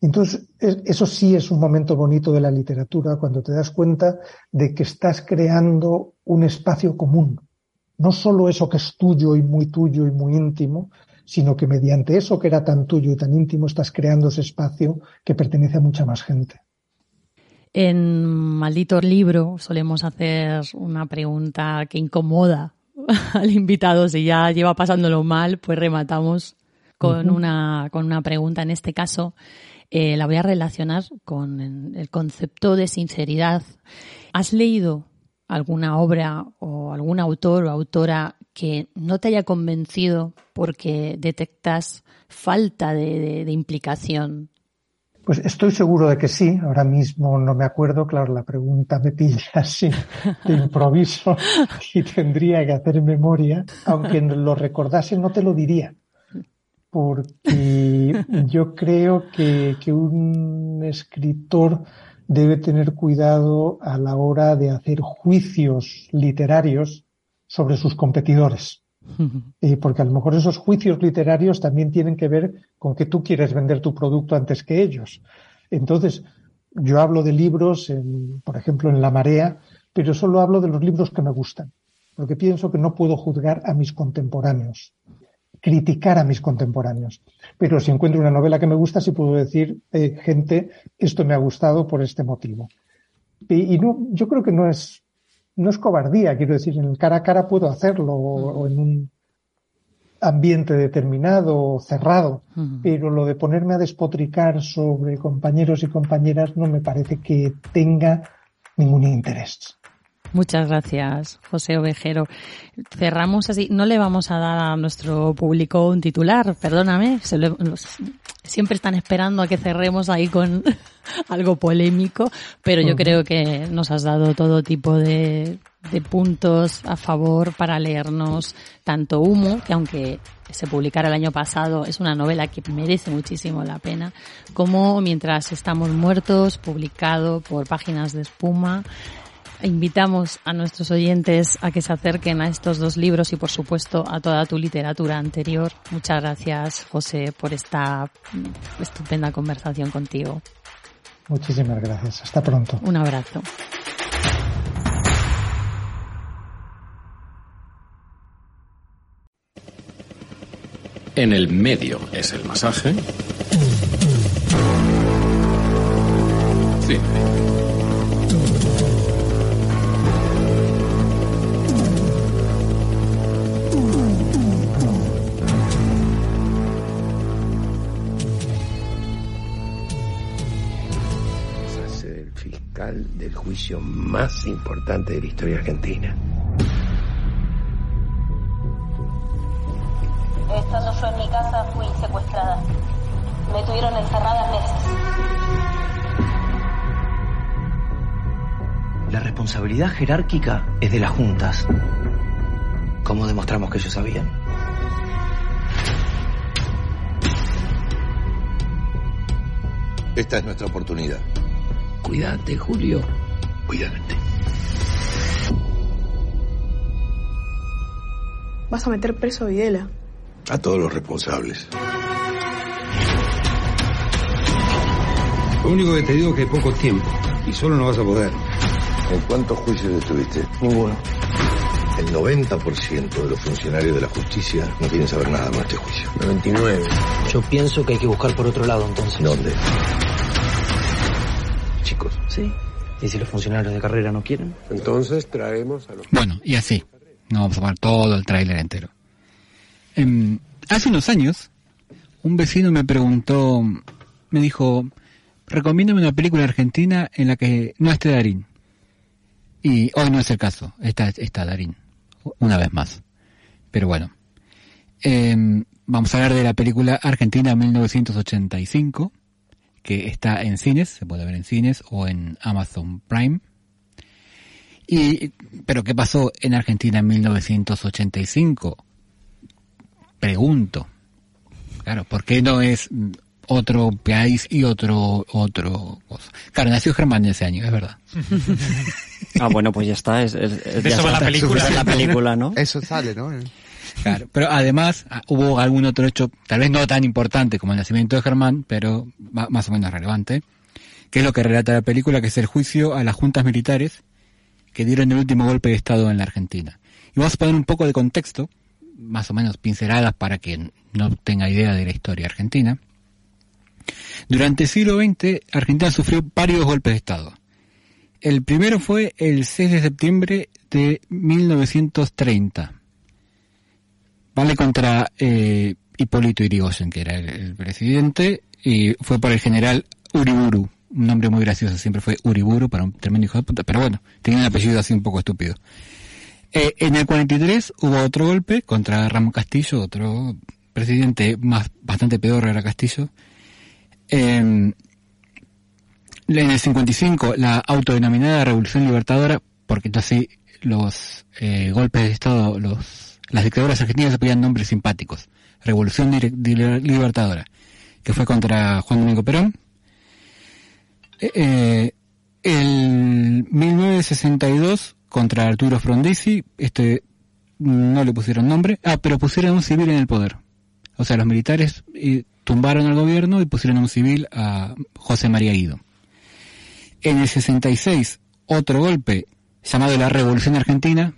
Entonces, eso sí es un momento bonito de la literatura, cuando te das cuenta de que estás creando un espacio común. No solo eso que es tuyo y muy tuyo y muy íntimo, sino que mediante eso que era tan tuyo y tan íntimo estás creando ese espacio que pertenece a mucha más gente. En Maldito Libro solemos hacer una pregunta que incomoda *laughs* al invitado. Si ya lleva pasándolo mal, pues rematamos con, uh -huh. una, con una pregunta. En este caso, eh, la voy a relacionar con el concepto de sinceridad. ¿Has leído alguna obra o algún autor o autora que no te haya convencido porque detectas falta de, de, de implicación? Pues estoy seguro de que sí. Ahora mismo no me acuerdo. Claro, la pregunta me pilla así de improviso *laughs* y tendría que hacer memoria. Aunque lo recordase, no te lo diría. Porque *laughs* yo creo que, que un escritor debe tener cuidado a la hora de hacer juicios literarios sobre sus competidores. *laughs* Eh, porque a lo mejor esos juicios literarios también tienen que ver con que tú quieres vender tu producto antes que ellos. Entonces, yo hablo de libros, en, por ejemplo, en La Marea, pero solo hablo de los libros que me gustan, porque pienso que no puedo juzgar a mis contemporáneos. Criticar a mis contemporáneos. Pero si encuentro una novela que me gusta, sí puedo decir, eh, gente, esto me ha gustado por este motivo. Y, y no, yo creo que no es, no es cobardía, quiero decir, en el cara a cara puedo hacerlo, o, o en un ambiente determinado, cerrado, pero lo de ponerme a despotricar sobre compañeros y compañeras no me parece que tenga ningún interés. Muchas gracias, José Ovejero. Cerramos así. No le vamos a dar a nuestro público un titular, perdóname. se lo- los- siempre están esperando a que cerremos ahí con *laughs* algo polémico, pero yo creo que nos has dado todo tipo de, de puntos a favor para leernos tanto Humo, que aunque se publicara el año pasado, es una novela que merece muchísimo la pena, como Mientras estamos muertos, publicado por Páginas de Espuma. Invitamos a nuestros oyentes a que se acerquen a estos dos libros y, por supuesto, a toda tu literatura anterior. Muchas gracias, José, por esta estupenda conversación contigo. Muchísimas gracias. Hasta pronto. Un abrazo. En el medio es el masaje. Cine. Juicio más importante de la historia argentina. Estando yo en mi casa fui secuestrada. Me tuvieron encerrada meses. La responsabilidad jerárquica es de las juntas. ¿Cómo demostramos que ellos sabían? Esta es nuestra oportunidad. Cuídate, Julio. Cuídate. Vas a meter preso a Videla. A todos los responsables. Lo único que te digo es que hay poco tiempo y solo no vas a poder. ¿En cuántos juicios estuviste? Ninguno. El 90% de los funcionarios de la justicia no quieren saber nada con este juicio. 99. Yo pienso que hay que buscar por otro lado entonces. ¿Dónde? Chicos. Sí. ¿Y si los funcionarios de carrera no quieren? Entonces traemos a los... Bueno, y así. No vamos a poner todo el tráiler entero. Em, hace unos años, un vecino me preguntó, me dijo, recomiéndame una película argentina en la que no esté Darín. Y hoy no es el caso, está, está Darín, una vez más. Pero bueno, Em, vamos a hablar de la película Argentina 1985, que está en cines, se puede ver en cines o en Amazon Prime. Y, pero ¿qué pasó en Argentina en 1985? Pregunto. Claro, ¿por qué no es otro país y otro, otro cosa? Claro, nació Germán ese año, es verdad. *laughs* Ah, bueno, pues ya está. Es, es- es- De ya eso va está. la película. Es la película, ¿no? Eso sale, ¿no? Claro, pero además ah, hubo algún otro hecho, tal vez no tan importante como el nacimiento de Germán, pero más o menos relevante, que es lo que relata la película, que es el juicio a las juntas militares que dieron el último golpe de Estado en la Argentina. Y vamos a poner un poco de contexto, más o menos pinceladas para quien no tenga idea de la historia argentina. Durante el siglo XX, Argentina sufrió varios golpes de Estado. El primero fue el 6 de septiembre de 1930. Vale contra eh, Hipólito Yrigoyen, que era el, presidente, y fue por el general Uriburu. Un nombre muy gracioso, siempre fue Uriburu para un tremendo hijo de puta, pero bueno, tenía un apellido así un poco estúpido. Eh, en el 43 hubo otro golpe contra Ramón Castillo, otro presidente más bastante peor era Castillo. Eh, en el 55 la autodenominada Revolución Libertadora, porque entonces los eh, golpes de Estado, los, las dictaduras argentinas se ponían nombres simpáticos. Revolución Libertadora, que fue contra Juan Domingo Perón. Eh, eh, el 1962 contra Arturo Frondizi, este no le pusieron nombre, ah, pero pusieron un civil en el poder. O sea, los militares eh, tumbaron al gobierno y pusieron un civil a José María Guido. En el 66, otro golpe llamado la Revolución Argentina,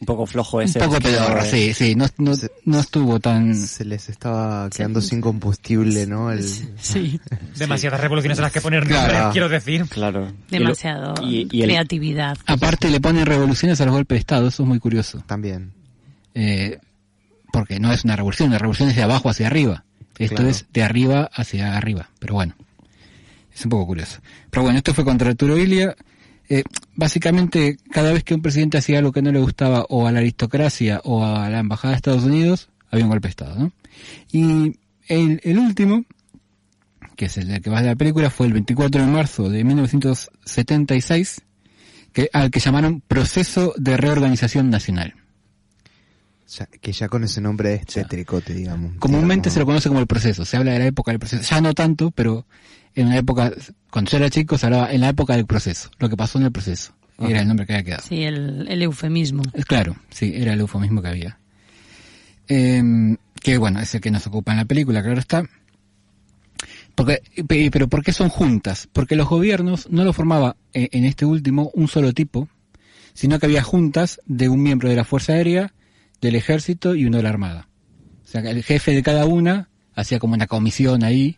Un poco flojo Un ese. poco pedorra, sí, sí, no, no, no estuvo tan... Se les estaba quedando sin combustible, ¿no? El... Sí. Demasiadas revoluciones a las que poner Claro. quiero decir. Claro. Demasiado Y, y el- creatividad. Aparte le ponen revoluciones a los golpes de Estado, eso es muy curioso. También. Eh, porque no es una revolución, la revolución es de abajo hacia arriba. Esto Claro. es de arriba hacia arriba, pero bueno, es un poco curioso. Pero bueno, esto fue contra Arturo Ilia. Eh, básicamente, cada vez que un presidente hacía algo que no le gustaba o a la aristocracia o a la embajada de Estados Unidos, había un golpe de Estado, ¿no? Y el, el último, que es el que va de la película, fue el 24 de marzo de 1976, que, al que llamaron Proceso de Reorganización Nacional. Ya- que ya con ese nombre es tétricote, digamos. Comúnmente se lo conoce como el proceso, se habla de la época del proceso, ya no tanto, pero en una época, cuando yo era chico se hablaba en la época del proceso, lo que pasó en el proceso, era el nombre que había quedado. Sí, el, el eufemismo. Es claro, sí, era el eufemismo que había. Em, que bueno, es el que nos ocupa en la película, claro está. Porque, pe- pero ¿por qué son juntas? Porque los gobiernos no lo formaba eh, en este último un solo tipo, sino que había juntas de un miembro de la Fuerza Aérea, del Ejército y uno de la Armada. O sea, el jefe de cada una hacía como una comisión ahí,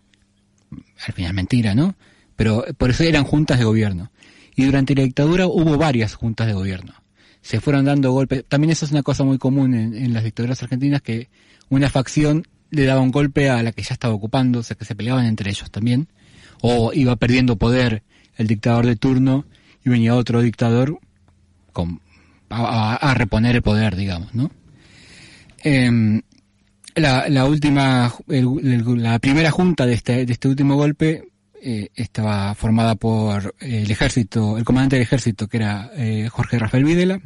al final mentira, ¿no? Pero por eso eran juntas de gobierno. Y durante la dictadura hubo varias juntas de gobierno. Se fueron dando golpes. También eso es una cosa muy común en, las dictaduras argentinas, que una facción le daba un golpe a la que ya estaba ocupando, o sea que se peleaban entre ellos también. O iba perdiendo poder el dictador de turno y venía otro dictador a reponer el poder, digamos, ¿no? Em, la, la última, el- la primera junta de este, de este último golpe eh, estaba formada por el ejército, el comandante del ejército que era eh, Jorge Rafael Videla,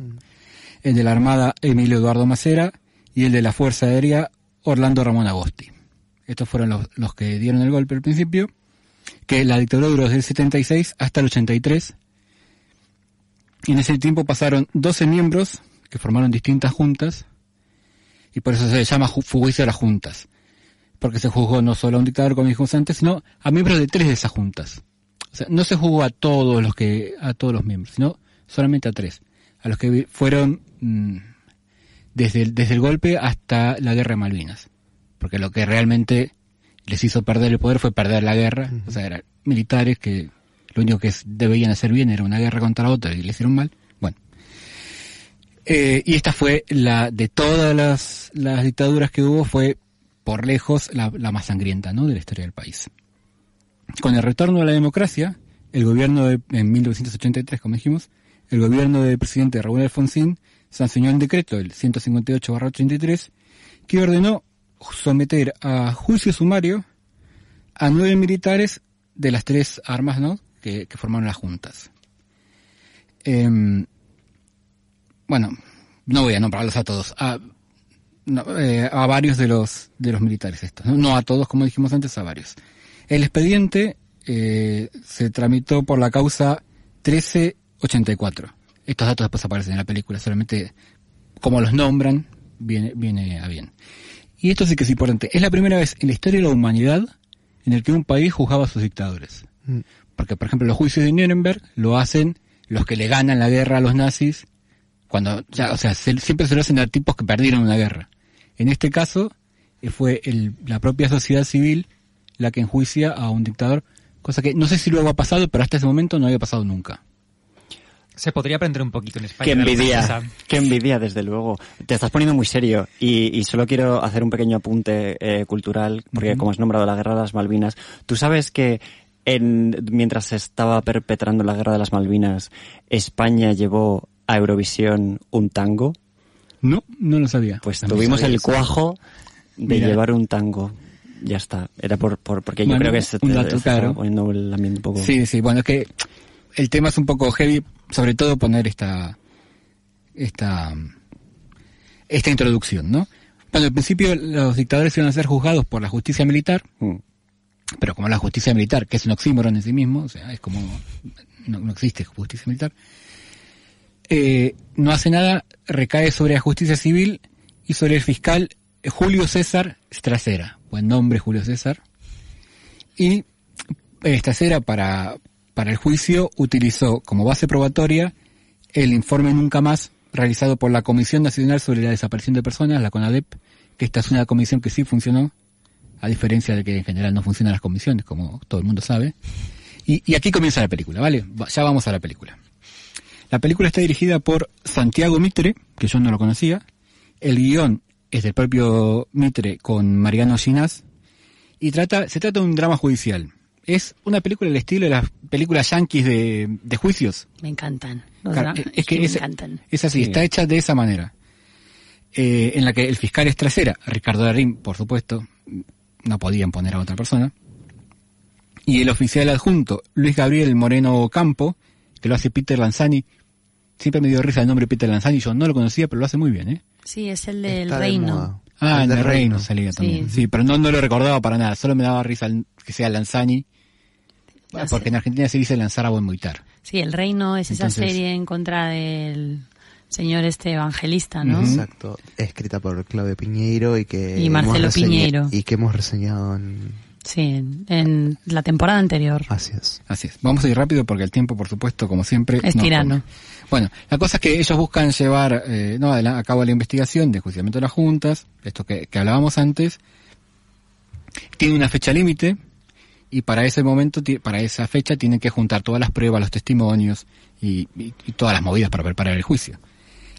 el de la armada Emilio Eduardo Macera y el de la fuerza aérea Orlando Ramón Agosti. Estos fueron los, los que dieron el golpe al principio, que la dictadura duró desde el 76 hasta el 83. Y en ese tiempo pasaron 12 miembros que formaron distintas juntas y por eso se llama ju- juicio de las juntas. Porque se juzgó no solo a un dictador, como dijimos antes, sino a miembros de tres de esas juntas. O sea, no se juzgó a todos los que, a todos los miembros, sino solamente a tres. A los que fueron mm, desde, el, desde el golpe hasta la guerra de Malvinas. Porque lo que realmente les hizo perder el poder fue perder la guerra. O sea, eran militares que lo único que debían hacer bien era una guerra contra otra y le hicieron mal. Eh, y esta fue la, de todas las, dictaduras que hubo, fue por lejos la, más sangrienta, ¿no? De la historia del país. Con el retorno a la democracia, el gobierno de, en 1983, como dijimos, el gobierno del presidente Raúl Alfonsín sancionó el decreto, el 158-83, que ordenó someter a juicio sumario a nueve militares de las tres armas, ¿no? Que, que formaron las juntas. Em, bueno, no voy a nombrarlos a todos, a, no, eh, a varios de los de los militares estos, ¿no? No a todos, como dijimos antes, a varios. El expediente eh, se tramitó por la causa 1384. Estos datos después aparecen en la película, solamente como los nombran, viene, viene a bien. Y esto sí que es importante. Es la primera vez en la historia de la humanidad en el que un país juzgaba a sus dictadores. Mm. Porque, por ejemplo, los juicios de Nuremberg lo hacen los que le ganan la guerra a los nazis, cuando, ya, o sea, se- siempre se lo hacen a tipos que perdieron una guerra. En este caso, eh, fue el, la propia sociedad civil la que enjuicia a un dictador, cosa que no sé si luego ha pasado, pero hasta ese momento no había pasado nunca. Se podría aprender un poquito en España. Qué envidia, qué envidia, desde luego. Te estás poniendo muy serio y, y solo quiero hacer un pequeño apunte eh, cultural, porque como has nombrado la Guerra de las Malvinas, tú sabes que en, mientras se estaba perpetrando la Guerra de las Malvinas, España llevó a Eurovisión un tango. No, no lo sabía. Pues También tuvimos sabía el cuajo de Mira. llevar un tango. Ya está. Era por, por porque yo creo que se, un dato, se claro. poniendo el ambiente un poco. Sí, sí, bueno, es que el tema es un poco heavy, sobre todo poner esta, esta, esta introducción, ¿no? Bueno, al principio los dictadores iban a ser juzgados por la justicia militar, Mm. pero como la justicia militar, que es un oxímoron en sí mismo, o sea, es como, no, no existe justicia militar, eh, no hace nada, recae sobre la justicia civil y sobre el fiscal Julio César Stracera, buen nombre Julio César, y Stracera para, para el juicio utilizó como base probatoria el informe Nunca Más realizado por la Comisión Nacional sobre la Desaparición de Personas, la CONADEP, que esta es una comisión que sí funcionó, a diferencia de que en general no funcionan las comisiones, como todo el mundo sabe. Y, y aquí comienza la película, ¿vale? Va- Ya vamos a la película. La película está dirigida por Santiago Mitre, que yo no lo conocía. El guion es del propio Mitre con Mariano Ginás. Y trata, se trata de un drama judicial. Es una película del estilo de las películas yanquis de, de juicios. Me encantan. Los Claro, dra- es que me es- encantan. Es así, Sí. está hecha de esa manera. Eh, en la que el fiscal es trasera, Ricardo Darín, por supuesto, no podían poner a otra persona. Y el oficial adjunto, Luis Gabriel Moreno Campo, que lo hace Peter Lanzani. Siempre me dio risa el nombre Peter Lanzani, yo no lo conocía, pero lo hace muy bien, ¿eh? Sí, es el del Está reino. Ah, El en de el reino Reino. salía también. Sí, pero no, no lo recordaba para nada, solo me daba risa que sea Lanzani. Porque sé. en Argentina se dice lanzar a buen muitar. Sí, el reino es esa serie en contra del señor este evangelista, ¿no? Exacto. Escrita por Claudio Piñeiro y que Y hemos Marcelo Piñeiro. Y que hemos reseñado en... Sí, en, la temporada anterior. Así es. Así es. Vamos a ir rápido porque el tiempo, por supuesto, como siempre, Es nos tirano. Bueno, la cosa es que ellos buscan llevar eh, no, a cabo la investigación de juiciamiento de las juntas, esto que, hablábamos antes. Tiene una fecha límite y para ese momento, para esa fecha, tienen que juntar todas las pruebas, los testimonios y, todas las movidas para preparar el juicio.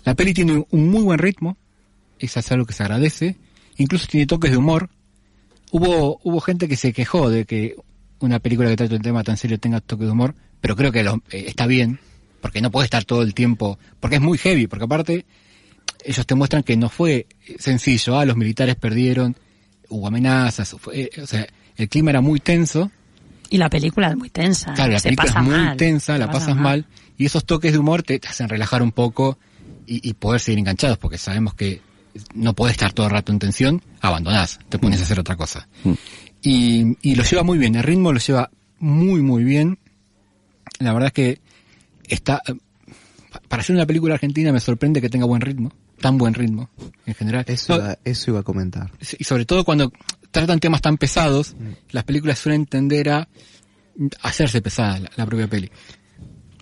La peli tiene un muy buen ritmo, es algo que se agradece, incluso tiene toques de humor. Hubo, hubo gente que se quejó de que una película que trata un tema tan serio tenga toques de humor, pero creo que lo- eh, está bien, porque no puede estar todo el tiempo, porque es muy heavy, porque aparte ellos te muestran que no fue sencillo, ah, los militares perdieron, hubo amenazas, fue- eh, o sea, el clima era muy tenso, Y la película es muy tensa. claro, la se película es muy mal, tensa, la pasa pasas mal, y esos toques de humor te, te hacen relajar un poco y, y poder seguir enganchados, porque sabemos que no puedes estar todo el rato en tensión, abandonás, te pones a hacer otra cosa. Y, y lo lleva muy bien, el ritmo lo lleva muy, muy bien. La verdad es que está, eh, para hacer una película argentina me sorprende que tenga buen ritmo, tan buen ritmo, en general. Eso, No, iba, eso iba a comentar. y sobre todo cuando tratan temas tan pesados, las películas suelen tender a hacerse pesada la, la propia peli.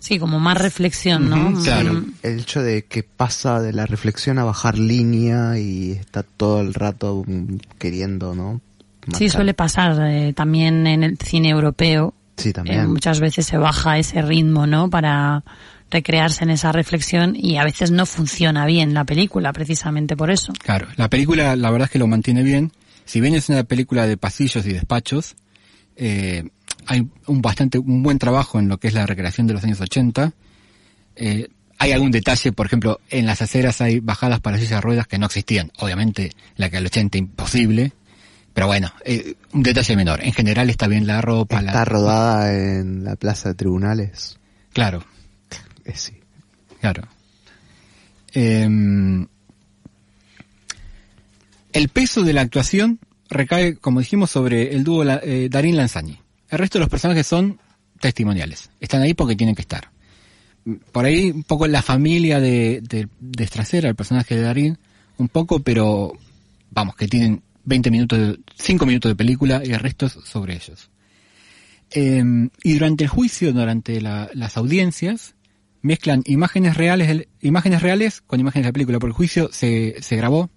Sí, como más reflexión, ¿no? Claro. Mm. El hecho de que pasa de la reflexión a bajar línea y está todo el rato mm, queriendo, ¿no? Sí, suele pasar eh, también en el cine europeo. Sí, también. Eh, muchas veces se baja ese ritmo, ¿no? Para recrearse en esa reflexión y a veces no funciona bien la película, precisamente por eso. Claro, la película la verdad es que lo mantiene bien. Si bien es una película de pasillos y despachos, eh, hay un bastante, un buen trabajo en lo que es la recreación de los años 80. Eh, hay algún detalle, por ejemplo, en las aceras hay bajadas para sillas de ruedas que no existían. Obviamente, la que al 80 imposible. Pero bueno, eh, un detalle menor. En general está bien la ropa. Está la... rodada en la plaza de tribunales. Claro, Eh, sí. Claro. Em, el peso de la actuación recae, como dijimos, sobre el dúo eh, Darín Lanzani. El resto de los personajes son testimoniales. Están ahí porque tienen que estar. Por ahí un poco la familia de, de, de el personaje de Darín, un poco, pero vamos, que tienen 20 minutos, de, 5 minutos de película y el resto es sobre ellos. Em, y durante el juicio, durante la- las audiencias, mezclan imágenes reales, del- imágenes reales con imágenes de la película, porque el juicio se, se grabó,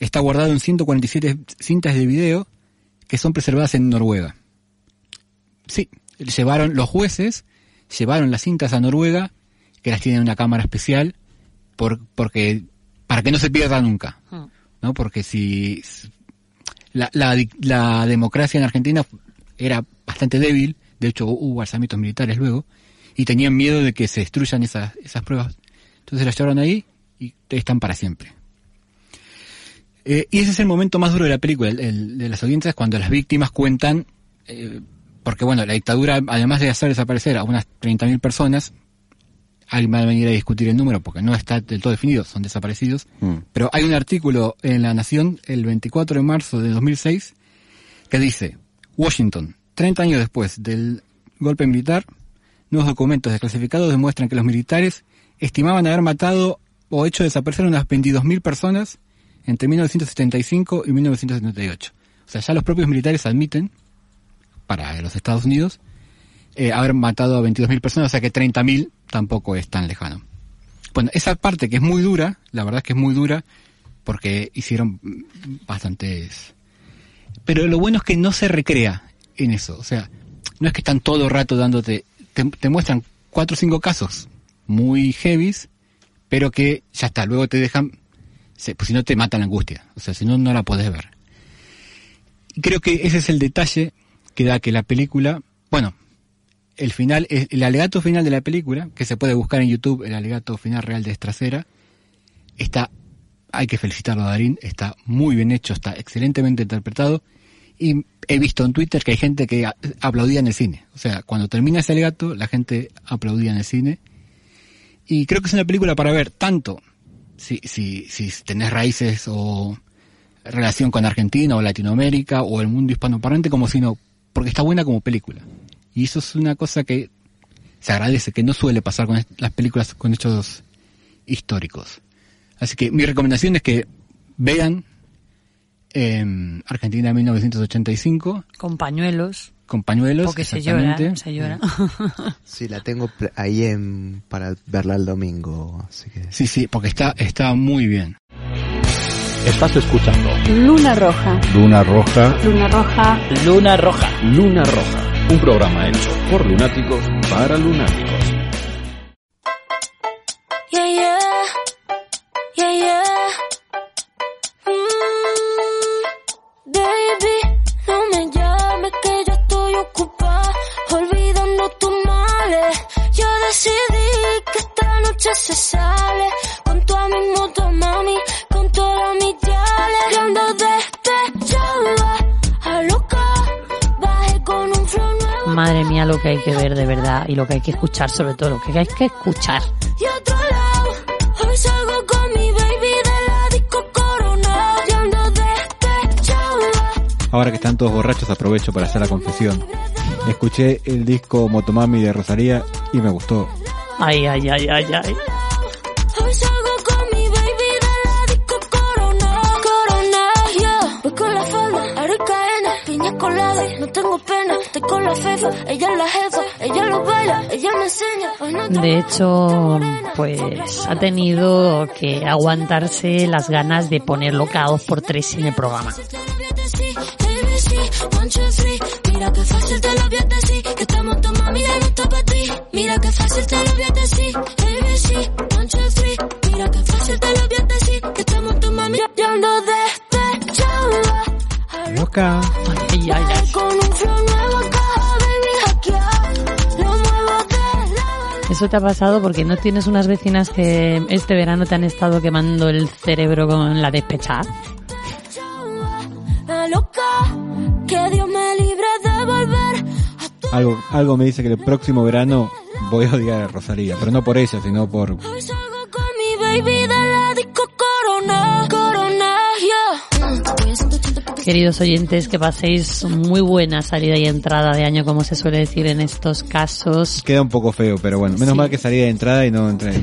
está guardado en 147 cintas de video que son preservadas en Noruega. Sí, llevaron los jueces, llevaron las cintas a Noruega, que las tienen en una cámara especial, por, porque, para que no se pierda nunca, ¿no? Porque si, la, la, la democracia en Argentina era bastante débil, de hecho hubo alzamientos militares luego, y tenían miedo de que se destruyan esas, esas pruebas. Entonces las llevaron ahí y están para siempre. Eh, y ese es el momento más duro de la película, el, el de las audiencias, cuando las víctimas cuentan, eh, porque bueno, la dictadura, además de hacer desaparecer a unas 30.000 personas, alguien va a venir a discutir el número porque no está del todo definido, son desaparecidos, pero hay un artículo en La Nación el 24 de marzo de 2006 que dice, Washington, 30 años después del golpe militar, nuevos documentos desclasificados demuestran que los militares estimaban haber matado o hecho desaparecer unas 22.000 personas entre 1975 y 1978. O sea, ya los propios militares admiten, para los Estados Unidos, eh, haber matado a 22.000 personas, o sea que 30.000 tampoco es tan lejano. Bueno, esa parte que es muy dura, la verdad es que es muy dura, porque hicieron bastantes... Pero lo bueno es que no se recrea en eso, o sea, no es que están todo el rato dándote, te, muestran cuatro o cinco casos muy heavies, pero que ya está, luego te dejan, pues si no te mata la angustia, o sea, si no, no la podés ver. Creo que ese es el detalle que da que la película, bueno, el final, el alegato final de la película, que se puede buscar en YouTube, el alegato final real de Estracera, está, hay que felicitarlo a Darín, está muy bien hecho, está excelentemente interpretado, y he visto en Twitter que hay gente que aplaudía en el cine. O sea, cuando termina ese alegato, la gente aplaudía en el cine. Y creo que es una película para ver tanto si, si, si tenés raíces o relación con Argentina o Latinoamérica o el mundo hispanoparlante como si no, porque está buena como película. Y eso es una cosa que se agradece, que no suele pasar con las películas con hechos históricos. Así que mi recomendación es que vean em, Argentina 1985 Con pañuelos. con pañuelos. Porque se llora, se llora. Sí, la tengo ahí en, para verla el domingo. Así que... Sí, sí, porque está, está muy bien. Estás escuchando Luna Roja. Luna Roja. Luna Roja. Luna Roja. Luna Roja. Un programa hecho por lunáticos para lunáticos. Madre mía, lo que hay que ver de verdad y lo que hay que escuchar, sobre todo lo que hay que escuchar. Ahora que están todos borrachos aprovecho para hacer la confesión. Escuché el disco Motomami de Rosalía y me gustó. Ay, ay, ay, ay, ay. Con la fefa. Ella es la jefa, ella lo baila, ella me enseña. Hoy no te- De hecho, pues ha tenido que aguantarse las ganas de ponerlo cada dos por tres en el programa. ABC, Eso te ha pasado porque no tienes unas vecinas que este verano te han estado quemando el cerebro con la despechada. Algo, algo me dice que el próximo verano voy a odiar a Rosalía, pero no por ella, sino por... Hoy salgo con mi baby Queridos oyentes, que paséis muy buena salida y entrada de año, como se suele decir en estos casos. Queda un poco feo, pero bueno, menos Sí. mal que salí de entrada y no entré. *laughs*